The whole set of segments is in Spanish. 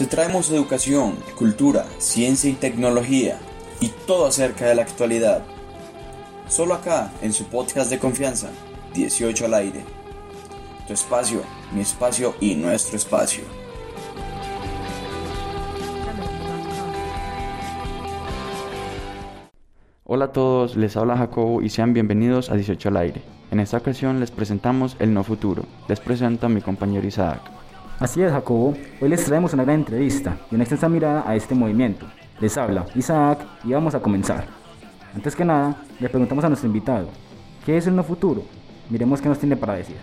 Te traemos educación, cultura, ciencia y tecnología y todo acerca de la actualidad. Solo acá, en su podcast de confianza, 18 al aire. Tu espacio, mi espacio y nuestro espacio. Hola a todos, les habla Jacobo y sean bienvenidos a 18 al aire. En esta ocasión les presentamos el no futuro. Les presento a mi compañero Isaac. Así es, Jacobo. Hoy les traemos una gran entrevista y una extensa mirada a este movimiento. Les habla Isaac y vamos a comenzar. Antes que nada, le preguntamos a nuestro invitado, ¿qué es el no futuro? Miremos qué nos tiene para decir.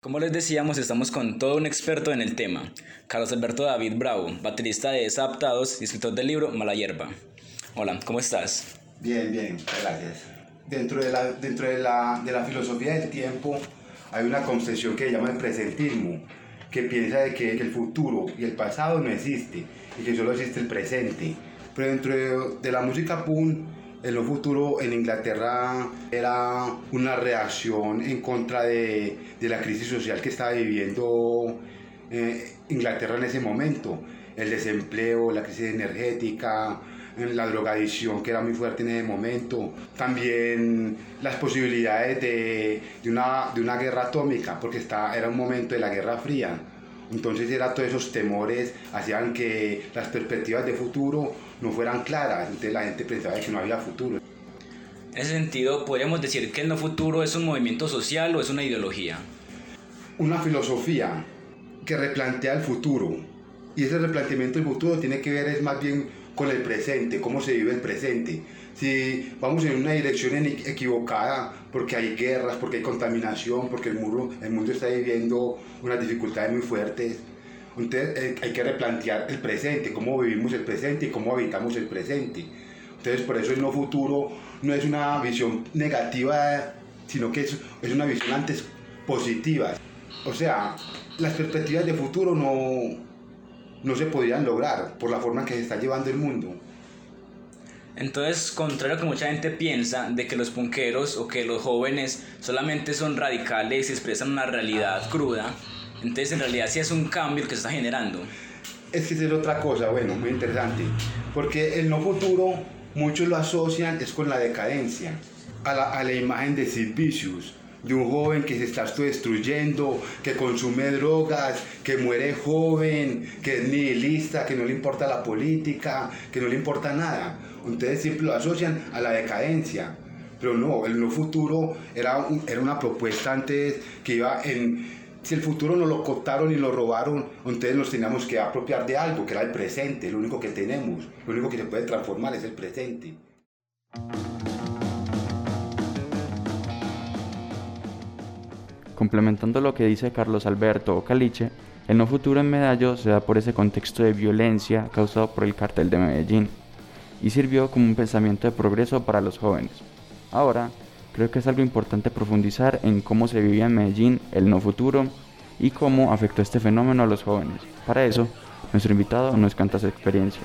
Como les decíamos, estamos con todo un experto en el tema, Carlos Alberto David Bravo, baterista de Desadaptados y escritor del libro Mala Hierba. Hola, ¿cómo estás? Bien, bien, gracias. Dentro de la, dentro de la, de la filosofía del tiempo hay una concepción que se llama el presentismo, que piensa de que, el futuro y el pasado no existe y que solo existe el presente. Pero dentro de, de la música punk en lo futuro en Inglaterra era una reacción en contra de, de la crisis social que estaba viviendo eh, Inglaterra en ese momento. El desempleo, la crisis energética, la drogadicción que era muy fuerte en ese momento, también las posibilidades de, de, una, de una guerra atómica, porque está, era un momento de la Guerra Fría. Entonces era todos esos temores hacían que las perspectivas de futuro no fueran claras, entonces la gente pensaba que no había futuro. En ese sentido, podríamos decir que el no futuro es un movimiento social o es una ideología. Una filosofía que replantea el futuro. Y ese replanteamiento del futuro tiene que ver es más bien con el presente, cómo se vive el presente. Si vamos en una dirección equivocada, porque hay guerras, porque hay contaminación, porque el mundo, el mundo está viviendo unas dificultades muy fuertes, entonces eh, hay que replantear el presente, cómo vivimos el presente y cómo habitamos el presente. Entonces por eso el no futuro no es una visión negativa, sino que es, es una visión antes positiva. O sea, las perspectivas de futuro no, no se podrían lograr por la forma en que se está llevando el mundo. Entonces, contrario a que mucha gente piensa de que los punqueros o que los jóvenes solamente son radicales y expresan una realidad cruda, entonces en realidad sí es un cambio el que se está generando. Es que es otra cosa, bueno, muy interesante, porque el no futuro muchos lo asocian es con la decadencia, a la, a la imagen de Sid Vicious, de un joven que se está destruyendo, que consume drogas, que muere joven, que es nihilista, que no le importa la política, que no le importa nada. Entonces siempre lo asocian a la decadencia. Pero no, el no futuro era, era una propuesta antes que iba en... Si el futuro no lo cooptaron y lo robaron, entonces nos teníamos que apropiar de algo, que era el presente, lo único que tenemos, lo único que se puede transformar es el presente. Complementando lo que dice Carlos Alberto o Caliche, el no futuro en Medallo se da por ese contexto de violencia causado por el cartel de Medellín y sirvió como un pensamiento de progreso para los jóvenes. Ahora, creo que es algo importante profundizar en cómo se vivía en Medellín el no futuro y cómo afectó este fenómeno a los jóvenes. Para eso, nuestro invitado nos canta su experiencia.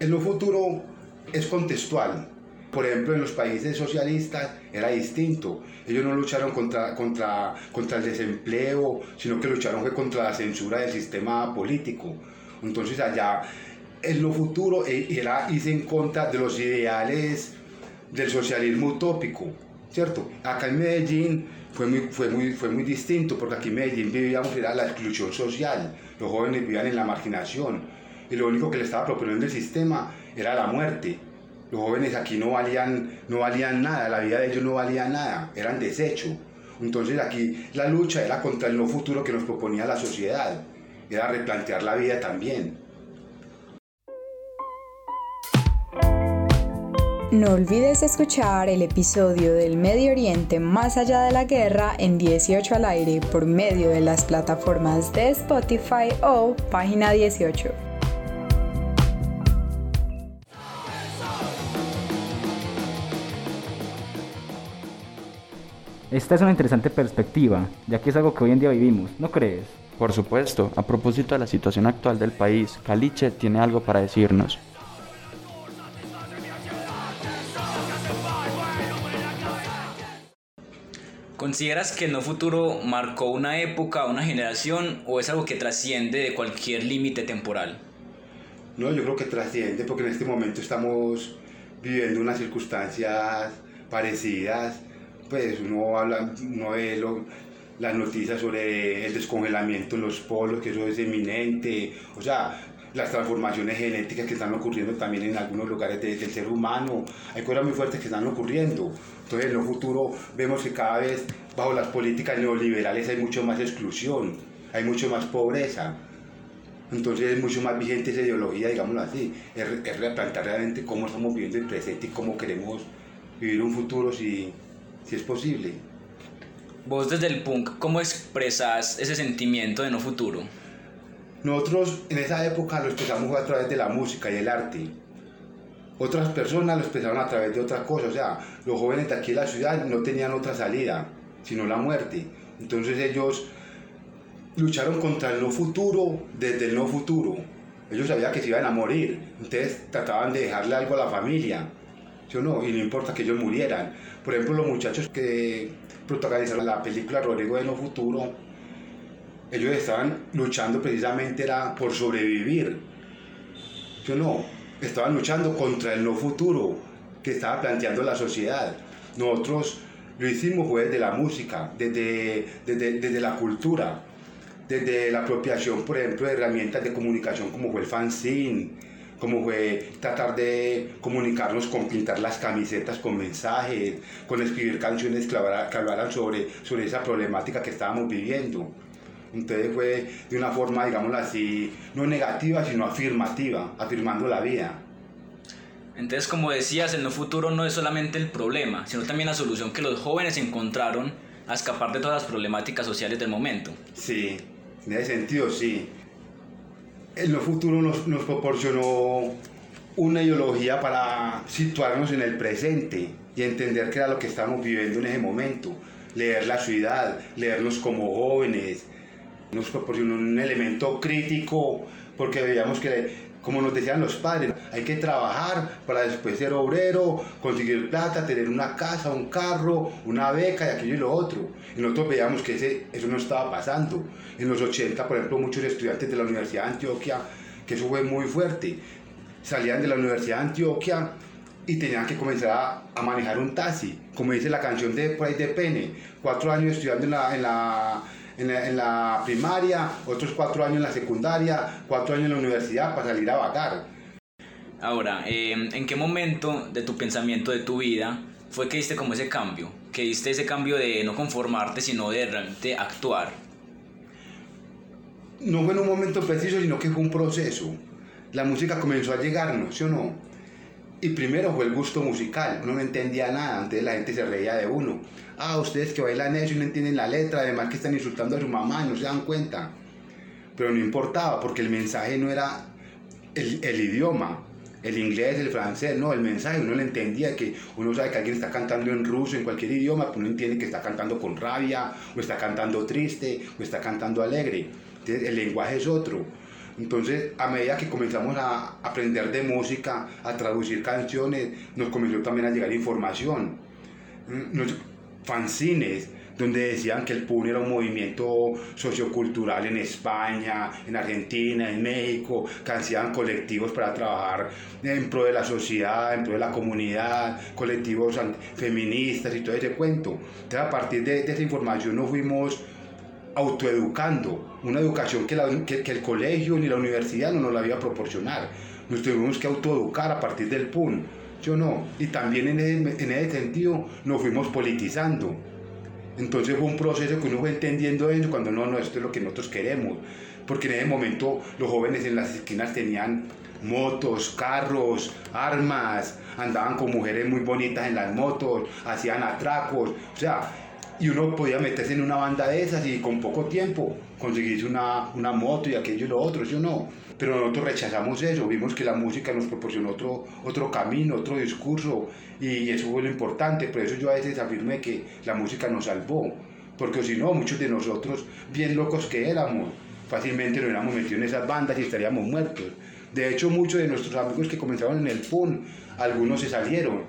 El no futuro es contextual. Por ejemplo, en los países socialistas era distinto. Ellos no lucharon contra, contra, contra el desempleo, sino que lucharon fue contra la censura del sistema político. Entonces allá en lo futuro era irse en contra de los ideales del socialismo utópico, ¿cierto? Acá en Medellín fue muy, fue muy, fue muy distinto, porque aquí en Medellín vivíamos era la exclusión social, los jóvenes vivían en la marginación, y lo único que le estaba proponiendo el sistema era la muerte. Los jóvenes aquí no valían, no valían nada, la vida de ellos no valía nada, eran desecho. Entonces aquí la lucha era contra el no futuro que nos proponía la sociedad, era replantear la vida también. No olvides escuchar el episodio del Medio Oriente más allá de la guerra en 18 al aire por medio de las plataformas de Spotify o página 18. Esta es una interesante perspectiva, ya que es algo que hoy en día vivimos, ¿no crees? Por supuesto, a propósito de la situación actual del país, Caliche tiene algo para decirnos. ¿Consideras que el no futuro marcó una época, una generación o es algo que trasciende de cualquier límite temporal? No, yo creo que trasciende porque en este momento estamos viviendo unas circunstancias parecidas pues uno habla, uno ve las noticias sobre el descongelamiento en los polos, que eso es eminente. O sea, las transformaciones genéticas que están ocurriendo también en algunos lugares del ser humano. Hay cosas muy fuertes que están ocurriendo. Entonces, en lo futuro vemos que cada vez bajo las políticas neoliberales hay mucho más exclusión, hay mucho más pobreza. Entonces es mucho más vigente esa ideología, digámoslo así. Es, es replantear realmente cómo estamos viviendo el presente y cómo queremos vivir un futuro si, si es posible. Vos desde el punk, ¿cómo expresas ese sentimiento de no futuro? Nosotros en esa época lo expresamos a través de la música y el arte. Otras personas lo expresaron a través de otra cosa, o sea, los jóvenes de aquí en la ciudad no tenían otra salida, sino la muerte. Entonces ellos lucharon contra el no futuro desde el no futuro. Ellos sabían que se iban a morir, entonces trataban de dejarle algo a la familia, ¿sí o no? Y no importa que ellos murieran. Por ejemplo, los muchachos que protagonizaron la película Rodrigo de No Futuro, ellos estaban luchando precisamente era por sobrevivir. ¿Sí o no? Estaban luchando contra el no futuro que estaba planteando la sociedad. Nosotros lo hicimos desde la música, desde, desde, desde la cultura, desde la apropiación, por ejemplo, de herramientas de comunicación como fue el fanzine, como fue tratar de comunicarnos con pintar las camisetas con mensajes, con escribir canciones que hablaran sobre, sobre esa problemática que estábamos viviendo. Entonces fue de una forma, digámoslo así, no negativa, sino afirmativa, afirmando la vida. Entonces, como decías, el no futuro no es solamente el problema, sino también la solución que los jóvenes encontraron a escapar de todas las problemáticas sociales del momento. Sí, en ese sentido sí. El no futuro nos, nos proporcionó una ideología para situarnos en el presente y entender qué era lo que estamos viviendo en ese momento. Leer la ciudad, leernos como jóvenes, nos proporcionó un elemento crítico porque veíamos que, como nos decían los padres, hay que trabajar para después ser obrero, conseguir plata, tener una casa, un carro, una beca y aquello y lo otro. Y nosotros veíamos que ese, eso no estaba pasando. En los 80, por ejemplo, muchos estudiantes de la Universidad de Antioquia, que eso fue muy fuerte, salían de la Universidad de Antioquia y tenían que comenzar a, manejar un taxi, como dice la canción de por ahí de Pene, cuatro años estudiando en la, en la en la, primaria, otros cuatro años en la secundaria, cuatro años en la universidad para salir a vagar. Ahora, em, ¿en qué momento de tu pensamiento, de tu vida, fue que diste como ese cambio? Que diste ese cambio de no conformarte, sino de realmente actuar. No fue en un momento preciso, sino que fue un proceso. La música comenzó a llegarnos, ¿sí o no? Y primero fue el gusto musical, uno no entendía nada, antes la gente se reía de uno. Ah, ustedes que bailan eso y no entienden la letra, además que están insultando a su mamá y no se dan cuenta. Pero no importaba, porque el mensaje no era el, el idioma, el inglés, el francés, no, el mensaje uno le entendía que uno sabe que alguien está cantando en ruso, en cualquier idioma, pero uno entiende que está cantando con rabia, o está cantando triste, o está cantando alegre. Entonces, el lenguaje es otro. Entonces, a medida que comenzamos a aprender de música, a traducir canciones, nos comenzó también a llegar información. Nos, fanzines, donde decían que el PUN era un movimiento sociocultural en España, en Argentina, en México, que hacían colectivos para trabajar en pro de la sociedad, en pro de la comunidad, colectivos feministas y todo ese cuento. Entonces, a partir de, de esa información nos fuimos autoeducando, una educación que, la, que, el colegio ni la universidad no nos la iba a proporcionar. Nos tuvimos que autoeducar a partir del PUN, yo no. Y también en ese, en ese sentido nos fuimos politizando. Entonces fue un proceso que uno fue entendiendo eso cuando no, no, esto es lo que nosotros queremos. Porque en ese momento los jóvenes en las esquinas tenían motos, carros, armas, andaban con mujeres muy bonitas en las motos, hacían atracos, o sea, y uno podía meterse en una banda de esas y con poco tiempo conseguirse una, una moto y aquello y lo otro, ¿sí o no? Pero nosotros rechazamos eso, vimos que la música nos proporcionó otro, otro camino, otro discurso y eso fue lo importante, por eso yo a veces afirmé que la música nos salvó, porque si no, muchos de nosotros, bien locos que éramos, fácilmente nos hubiéramos metido en esas bandas y estaríamos muertos. De hecho, muchos de nuestros amigos que comenzaron en el PUN, algunos se salieron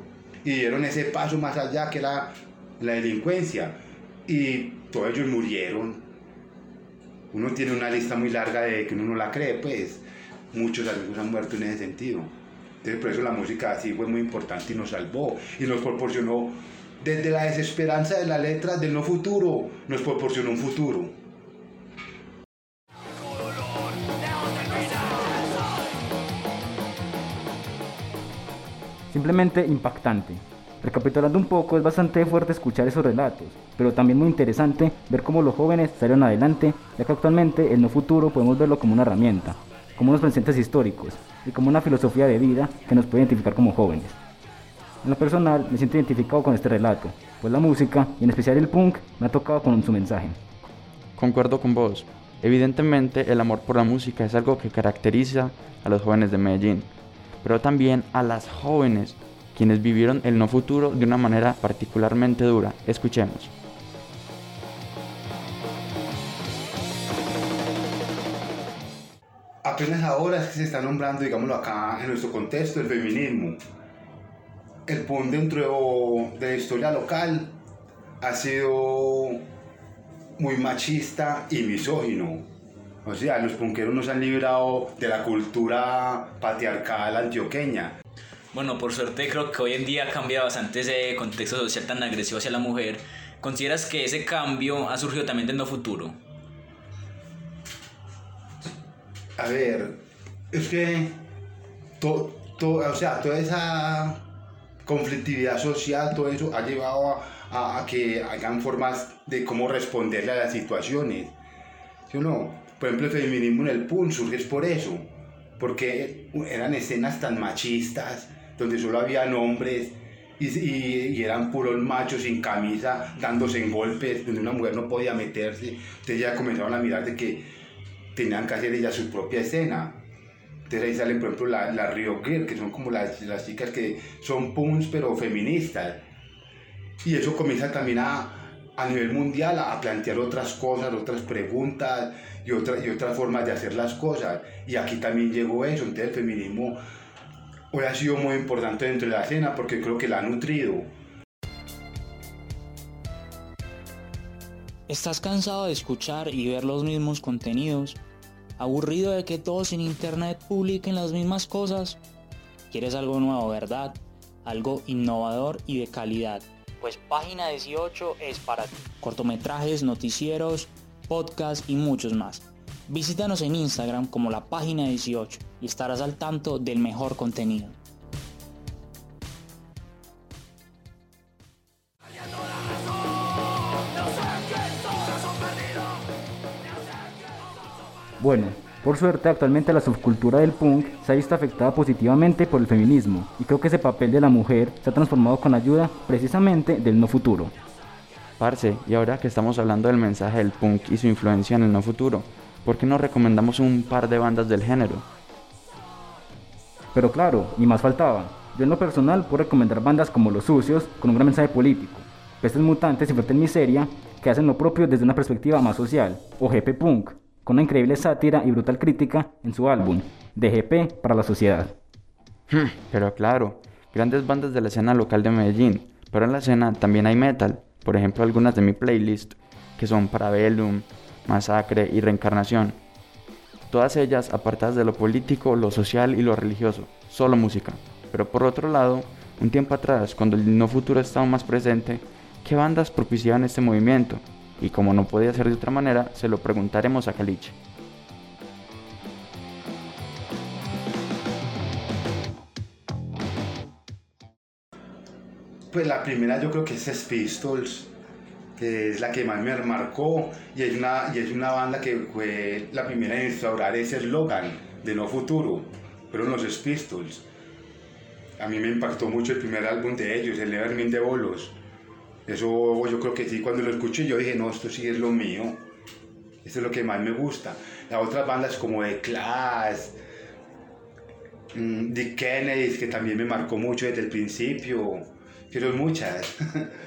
y dieron ese paso más allá que era la delincuencia. y todos ellos murieron. Uno tiene una lista muy larga de que uno no la cree, pues muchos amigos han muerto en ese sentido. Entonces por eso la música así fue muy importante y nos salvó y nos proporcionó desde la desesperanza de la letra del no futuro, nos proporcionó un futuro. Simplemente impactante. Recapitulando un poco, es bastante fuerte escuchar esos relatos, pero también muy interesante ver cómo los jóvenes salieron adelante, ya que actualmente el no futuro podemos verlo como una herramienta, como unos presentes históricos y como una filosofía de vida que nos puede identificar como jóvenes. En lo personal me siento identificado con este relato, pues la música, y en especial el punk, me ha tocado con su mensaje. Concuerdo con vos. Evidentemente el amor por la música es algo que caracteriza a los jóvenes de Medellín, pero también a las jóvenes quienes vivieron el no futuro de una manera particularmente dura. Escuchemos. Apenas ahora es que se está nombrando, digámoslo acá, en nuestro contexto, el feminismo. El PUN dentro de la historia local ha sido muy machista y misógino. O sea, los punqueros nos han librado de la cultura patriarcal antioqueña. Bueno, por suerte creo que hoy en día ha cambiado bastante ese contexto social tan agresivo hacia la mujer. ¿Consideras que ese cambio ha surgido también del no futuro? A ver, es que to, to- o sea, toda esa conflictividad social, todo eso ha llevado a, a- a que hagan formas de cómo responderle a las situaciones. ¿Sí o no? Por ejemplo, el feminismo en el PUN surge por eso, porque eran escenas tan machistas, donde solo habían hombres y, y- eran puros machos sin camisa, dándose en golpes, donde una mujer no podía meterse. Entonces ya comenzaron a mirar de que tenían que hacer ellas su propia escena. Entonces ahí salen, por ejemplo, las la Rio Girl, que son como las, las chicas que son punks pero feministas. Y eso comienza también a, a nivel mundial a plantear otras cosas, otras preguntas y, otra, y otras formas de hacer las cosas. Y aquí también llegó eso. Entonces el feminismo hoy ha sido muy importante dentro de la escena porque creo que la ha nutrido. ¿Estás cansado de escuchar y ver los mismos contenidos? ¿Aburrido de que todos en internet publiquen las mismas cosas? ¿Quieres algo nuevo, verdad? Algo innovador y de calidad. Pues Página 18 es para ti. Cortometrajes, noticieros, podcasts y muchos más. Visítanos en Instagram como la Página 18 y estarás al tanto del mejor contenido. Bueno, por suerte actualmente la subcultura del punk se ha visto afectada positivamente por el feminismo y creo que ese papel de la mujer se ha transformado con ayuda precisamente del no futuro. Parce, y ahora que estamos hablando del mensaje del punk y su influencia en el no futuro, ¿por qué no recomendamos un par de bandas del género? Pero claro, y más faltaba. Yo en lo personal puedo recomendar bandas como Los Sucios con un gran mensaje político, Pestes Mutantes y Fuerte en Miseria que hacen lo propio desde una perspectiva más social, o GP Punk, con una increíble sátira y brutal crítica en su álbum, DGP para la sociedad. Hmm, Pero claro, grandes bandas de la escena local de Medellín, pero en la escena también hay metal, por ejemplo algunas de mi playlist, que son Parabellum, Masacre y Reencarnación. Todas ellas apartadas de lo político, lo social y lo religioso, solo música. Pero por otro lado, un tiempo atrás, cuando el no futuro estaba más presente, ¿qué bandas propiciaban este movimiento? Y como no podía ser de otra manera, se lo preguntaremos a Caliche. Pues la primera yo creo que es Sex que es la que más me marcó y es una, y es una banda que fue la primera en instaurar ese eslogan de no futuro, fueron los Sex Pistols. A mí me impactó mucho el primer álbum de ellos, el Nevermind de Bolos. Eso yo creo que sí, cuando lo escuché yo dije, no, esto sí es lo mío. Esto es lo que más me gusta. Las otras bandas como The Clash, mm, The Kennedys, que también me marcó mucho desde el principio. Pero muchas.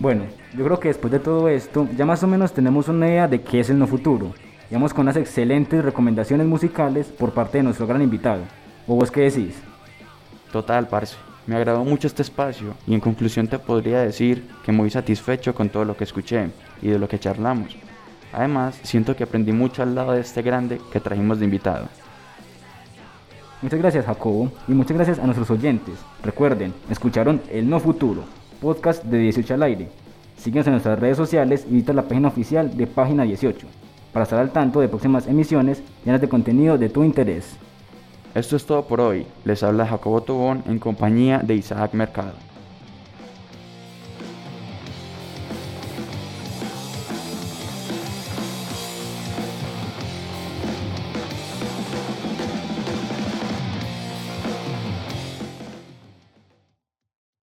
Bueno, yo creo que después de todo esto ya más o menos tenemos una idea de qué es el no futuro. Digamos con unas excelentes recomendaciones musicales por parte de nuestro gran invitado. ¿O vos qué decís? Total, parce. Me agradó mucho este espacio y en conclusión te podría decir que muy satisfecho con todo lo que escuché y de lo que charlamos. Además, siento que aprendí mucho al lado de este grande que trajimos de invitado. Muchas gracias Jacobo y muchas gracias a nuestros oyentes. Recuerden, escucharon El No Futuro, podcast de 18 al aire. Síguenos en nuestras redes sociales y visita la página oficial de Página 18 para estar al tanto de próximas emisiones llenas de contenido de tu interés. Esto es todo por hoy. Les habla Jacobo Tobón en compañía de Isaac Mercado.